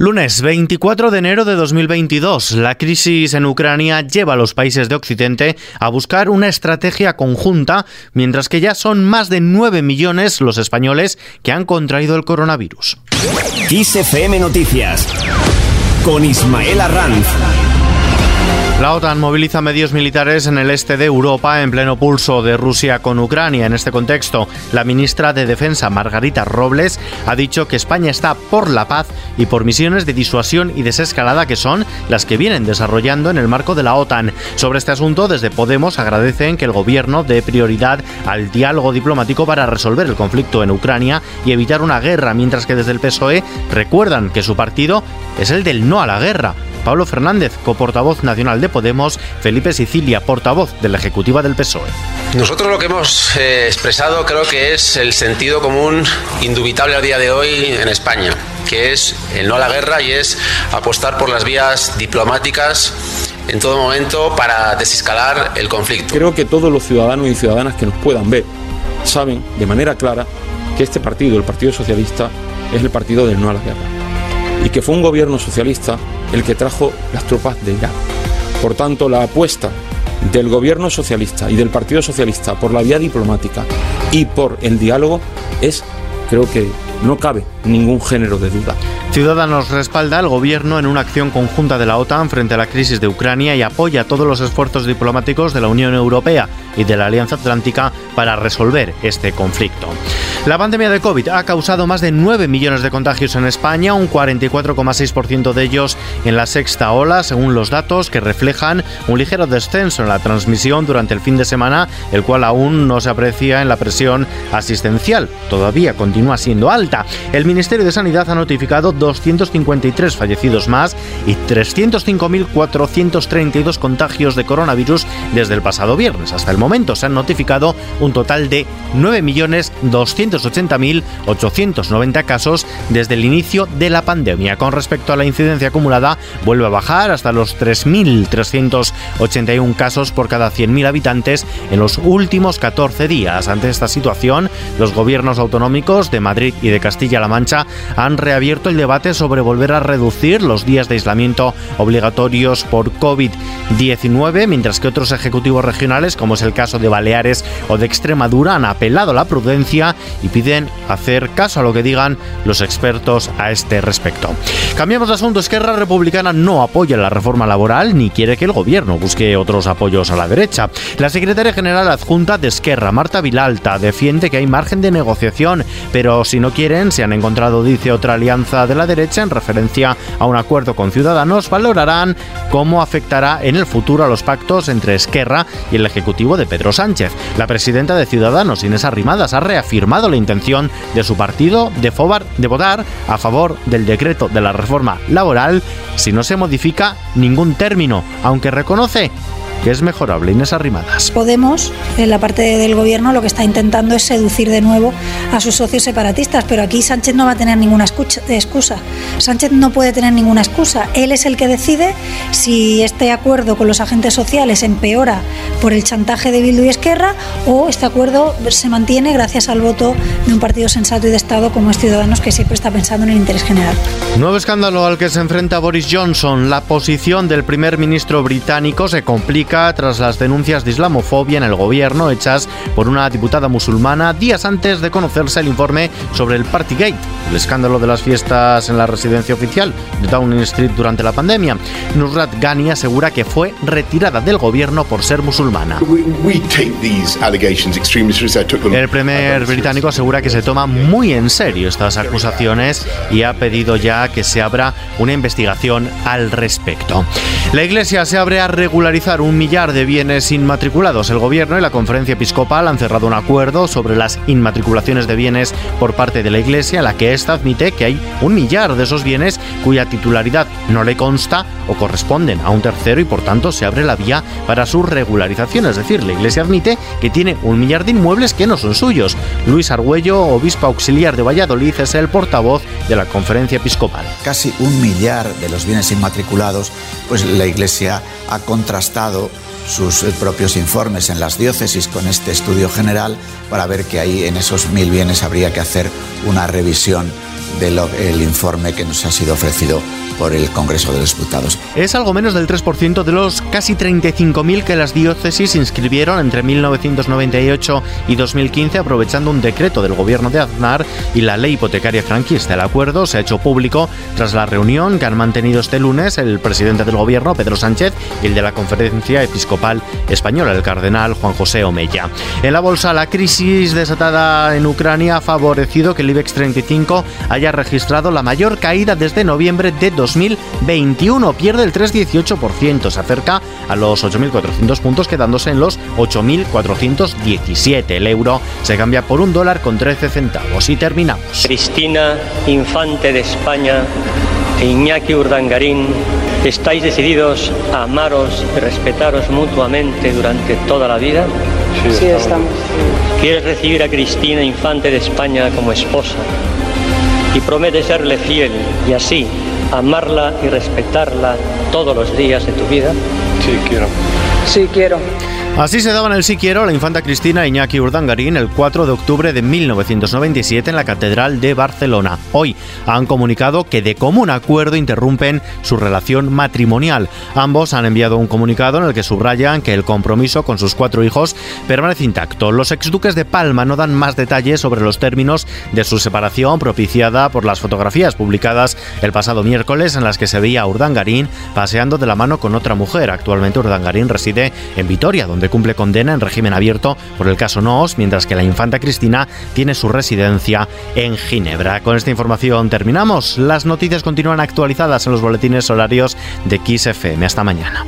Lunes 24 de enero de 2022, la crisis en Ucrania lleva a los países de Occidente a buscar una estrategia conjunta, mientras que ya son más de 9 millones los españoles que han contraído el coronavirus. Noticias con Ismael Arranz. La OTAN moviliza medios militares en el este de Europa en pleno pulso de Rusia con Ucrania. En este contexto, la ministra de Defensa, Margarita Robles, ha dicho que España está por la paz y por misiones de disuasión y desescalada que son las que vienen desarrollando en el marco de la OTAN. Sobre este asunto, desde Podemos agradecen que el gobierno dé prioridad al diálogo diplomático para resolver el conflicto en Ucrania y evitar una guerra, mientras que desde el PSOE recuerdan que su partido es el del no a la guerra. Pablo Fernández, coportavoz nacional de Podemos, Felipe Sicilia, portavoz de la Ejecutiva del PSOE. Nosotros lo que hemos eh, expresado creo que es el sentido común indubitable a día de hoy en España, que es el no a la guerra y es apostar por las vías diplomáticas en todo momento para desescalar el conflicto. Creo que todos los ciudadanos y ciudadanas que nos puedan ver saben de manera clara que este partido, el Partido Socialista, es el partido del no a la guerra y que fue un gobierno socialista el que trajo las tropas de Irak. Por tanto, la apuesta del gobierno socialista y del Partido Socialista por la vía diplomática y por el diálogo es, creo que no cabe ningún género de duda. Ciudadanos respalda al gobierno en una acción conjunta de la OTAN frente a la crisis de Ucrania y apoya todos los esfuerzos diplomáticos de la Unión Europea y de la Alianza Atlántica para resolver este conflicto. La pandemia de COVID ha causado más de 9 millones de contagios en España, un 44,6% de ellos en la sexta ola, según los datos que reflejan un ligero descenso en la transmisión durante el fin de semana, el cual aún no se aprecia en la presión asistencial. Todavía continúa siendo alta. El Ministerio de Sanidad ha notificado 253 fallecidos más y 305.432 contagios de coronavirus desde el pasado viernes. Hasta el momento se han notificado un total de 9.280.890 casos desde el inicio de la pandemia. Con respecto a la incidencia acumulada, vuelve a bajar hasta los 3.381 casos por cada 100.000 habitantes en los últimos 14 días. Ante esta situación, los gobiernos autonómicos de Madrid y de Castilla-La Mancha han reabierto el debate sobre volver a reducir los días de aislamiento obligatorios por COVID-19, mientras que otros ejecutivos regionales, como es el caso de Baleares o de Extremadura, han apelado a la prudencia y piden hacer caso a lo que digan los expertos a este respecto. Cambiamos de asunto. Esquerra Republicana no apoya la reforma laboral ni quiere que el gobierno busque otros apoyos a la derecha. La secretaria general adjunta de Esquerra, Marta Vilalta, defiende que hay margen de negociación, pero si no quieren, se han encontrado, dice otra alianza de la derecha en referencia a un acuerdo con Ciudadanos, valorarán cómo afectará en el futuro a los pactos entre Esquerra y el Ejecutivo de Pedro Sánchez. La presidenta de Ciudadanos, Inés Arrimadas, ha reafirmado la intención de su partido de, de votar a favor del decreto de la reforma laboral si no se modifica ningún término, aunque reconoce que es mejorable. Inés Arrimadas. Podemos, en la parte del gobierno, lo que está intentando es seducir de nuevo a sus socios separatistas, pero aquí Sánchez no va a tener ninguna excusa. Sánchez no puede tener ninguna excusa. Él es el que decide si este acuerdo con los agentes sociales empeora por el chantaje de Bildu y Esquerra o este acuerdo se mantiene gracias al voto de un partido sensato y de Estado como es Ciudadanos, que siempre está pensando en el interés general. Nuevo escándalo al que se enfrenta Boris Johnson. La posición del primer ministro británico se complica tras las denuncias de islamofobia en el gobierno hechas por una diputada musulmana días antes de conocerse el informe sobre el Partygate, el escándalo de las fiestas en la residencia oficial de Downing Street durante la pandemia. Nusrat Ghani asegura que fue retirada del gobierno por ser musulmana. El primer británico asegura que se toma muy en serio estas acusaciones y ha pedido ya que se abra una investigación al respecto. La Iglesia se abre a regularizar un millar de bienes inmatriculados. El Gobierno y la Conferencia Episcopal han cerrado un acuerdo sobre las inmatriculaciones de bienes por parte de la Iglesia, la que ésta admite que hay un millar de esos bienes cuya titularidad no le consta o corresponden a un tercero y por tanto se abre la vía para su regularización. Es decir, la Iglesia admite que tiene un millar de inmuebles que no son suyos. Luis Argüello, obispo auxiliar de Valladolid, es el portavoz de la Conferencia Episcopal. Casi un millar de los bienes inmatriculados, pues la Iglesia ha contrastado sus propios informes en las diócesis con este estudio general para ver que ahí en esos mil bienes. Habría que hacer una revisión del informe que nos ha sido ofrecido por el Congreso de los Diputados. Es algo menos del 3% de los casi 35.000 que las diócesis inscribieron entre 1998 y 2015 aprovechando un decreto del gobierno de Aznar y la ley hipotecaria franquista. El acuerdo se ha hecho público tras la reunión que han mantenido este lunes el presidente del gobierno, Pedro Sánchez, y el de la Conferencia Episcopal Española, el cardenal Juan José Omeya. En la bolsa, la crisis desatada en Ucrania ha favorecido que el IBEX 35 haya registrado la mayor caída desde noviembre de 2020 2021. Pierde el 3,18%, se acerca a los 8.400 puntos quedándose en los 8.417. El euro se cambia por un dólar con 13 centavos. Y terminamos. Cristina, infante de España, e Iñaki Urdangarín, ¿estáis decididos a amaros y respetaros mutuamente durante toda la vida? Sí, estamos. ¿Quieres recibir a Cristina, infante de España, como esposa? Y promete serle fiel y así amarla y respetarla todos los días de tu vida? Sí, quiero. Sí, quiero. Así se daban el sí quiero la infanta Cristina Iñaki Urdangarín el 4 de octubre de 1997 en la Catedral de Barcelona. Hoy han comunicado que de común acuerdo interrumpen su relación matrimonial. Ambos han enviado un comunicado en el que subrayan que el compromiso con sus cuatro hijos permanece intacto. Los exduques de Palma no dan más detalles sobre los términos de su separación propiciada por las fotografías publicadas el pasado miércoles en las que se veía a Urdangarín paseando de la mano con otra mujer. Actualmente Urdangarín reside en Vitoria, donde cumple condena en régimen abierto por el caso Noos, mientras que la infanta Cristina tiene su residencia en Ginebra. Con esta información terminamos. Las noticias continúan actualizadas en los boletines horarios de XFM. Hasta mañana.